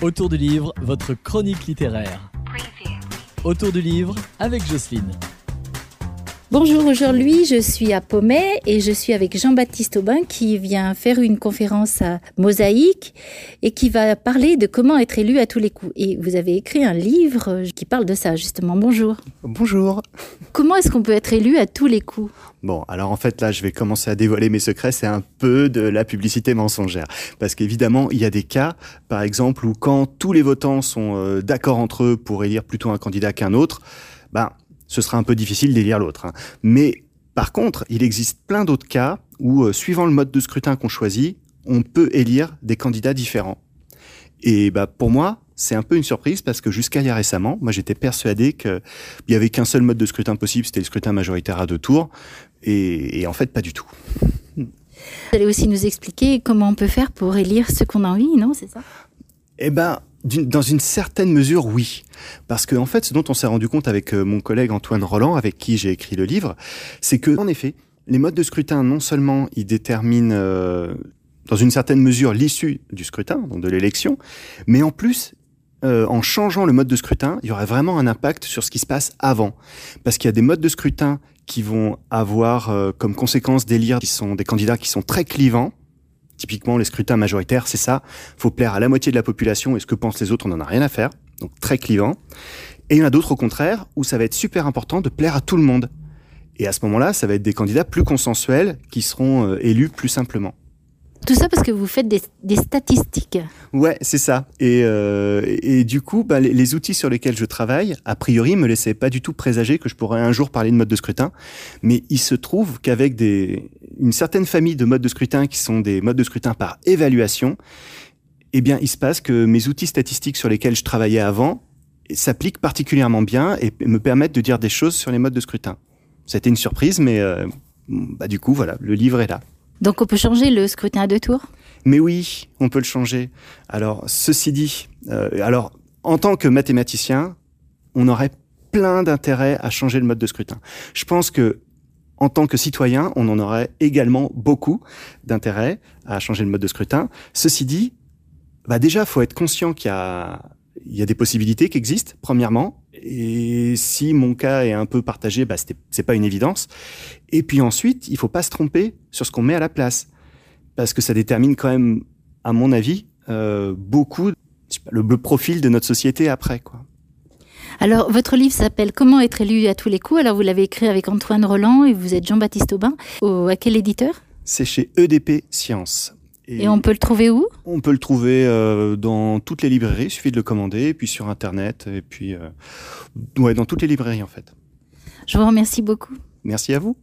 Autour du livre, votre chronique littéraire. Autour du livre avec Jocelyne. Bonjour, aujourd'hui je suis à Pommet et je suis avec Jean-Baptiste Aubin qui vient faire une conférence à Mosaïque et qui va parler de comment être élu à tous les coups. Et vous avez écrit un livre qui parle de ça justement. Bonjour. Bonjour. Comment est-ce qu'on peut être élu à tous les coups? Bon, alors en fait là je vais commencer à dévoiler mes secrets, c'est un peu de la publicité mensongère. Parce qu'évidemment il y a des cas, par exemple, où quand tous les votants sont euh, d'accord entre eux pour élire plutôt un candidat qu'un autre, ben ce sera un peu difficile d'élire l'autre. Hein. Mais par contre, il existe plein d'autres cas où, euh, suivant le mode de scrutin qu'on choisit, on peut élire des candidats différents. Et bah, pour moi, c'est un peu une surprise parce que jusqu'à il y a récemment, moi j'étais persuadé qu'il y avait qu'un seul mode de scrutin possible, c'était le scrutin majoritaire à deux tours. Et, et en fait, pas du tout. Vous allez aussi nous expliquer comment on peut faire pour élire ce qu'on a envie, non C'est ça? Eh ben, dans une certaine mesure, oui. Parce que, en fait, ce dont on s'est rendu compte avec euh, mon collègue Antoine Roland, avec qui j'ai écrit le livre, c'est que, en effet, les modes de scrutin, non seulement ils déterminent, euh, dans une certaine mesure, l'issue du scrutin, donc de l'élection, mais en plus, euh, en changeant le mode de scrutin, il y aurait vraiment un impact sur ce qui se passe avant. Parce qu'il y a des modes de scrutin qui vont avoir euh, comme conséquence d'élire qui sont des candidats qui sont très clivants, Typiquement, les scrutins majoritaires, c'est ça. Faut plaire à la moitié de la population et ce que pensent les autres, on n'en a rien à faire. Donc très clivant. Et il y en a d'autres au contraire où ça va être super important de plaire à tout le monde. Et à ce moment-là, ça va être des candidats plus consensuels qui seront euh, élus plus simplement. Tout ça parce que vous faites des, statistiques. Ouais, c'est ça. Et, euh, du coup, bah, les, outils sur lesquels je travaille, a priori, me laissaient pas du tout présager que je pourrais un jour parler de mode de scrutin. Mais il se trouve qu'avec une certaine famille de modes de scrutin qui sont des modes de scrutin par évaluation, eh bien, il se passe que mes outils statistiques sur lesquels je travaillais avant s'appliquent particulièrement bien et me permettent de dire des choses sur les modes de scrutin. C'était une surprise, mais euh, bah, du coup, voilà, le livre est là. Donc on peut changer le scrutin à deux tours? Mais oui, on peut le changer. Alors, ceci dit, euh, alors en tant que mathématicien, on aurait plein d'intérêt à changer le mode de scrutin. Je pense que en tant que citoyen, on en aurait également beaucoup d'intérêt à changer le mode de scrutin. Ceci dit, bah déjà, faut être conscient qu'il y a, il y a des possibilités qui existent, premièrement. Et si mon cas est un peu partagé, bah c'est pas une évidence. Et puis ensuite, il faut pas se tromper sur ce qu'on met à la place. Parce que ça détermine quand même, à mon avis, euh, beaucoup le, le profil de notre société après, quoi. Alors, votre livre s'appelle Comment être élu à tous les coups. Alors, vous l'avez écrit avec Antoine Roland et vous êtes Jean-Baptiste Aubin. Au, à quel éditeur? C'est chez EDP Science. Et, et, on peut le trouver où? On peut le trouver euh, dans toutes les librairies. Il suffit de le commander, et puis sur Internet, et puis euh, ouais, dans toutes les librairies en fait. Je vous remercie beaucoup. Merci à vous.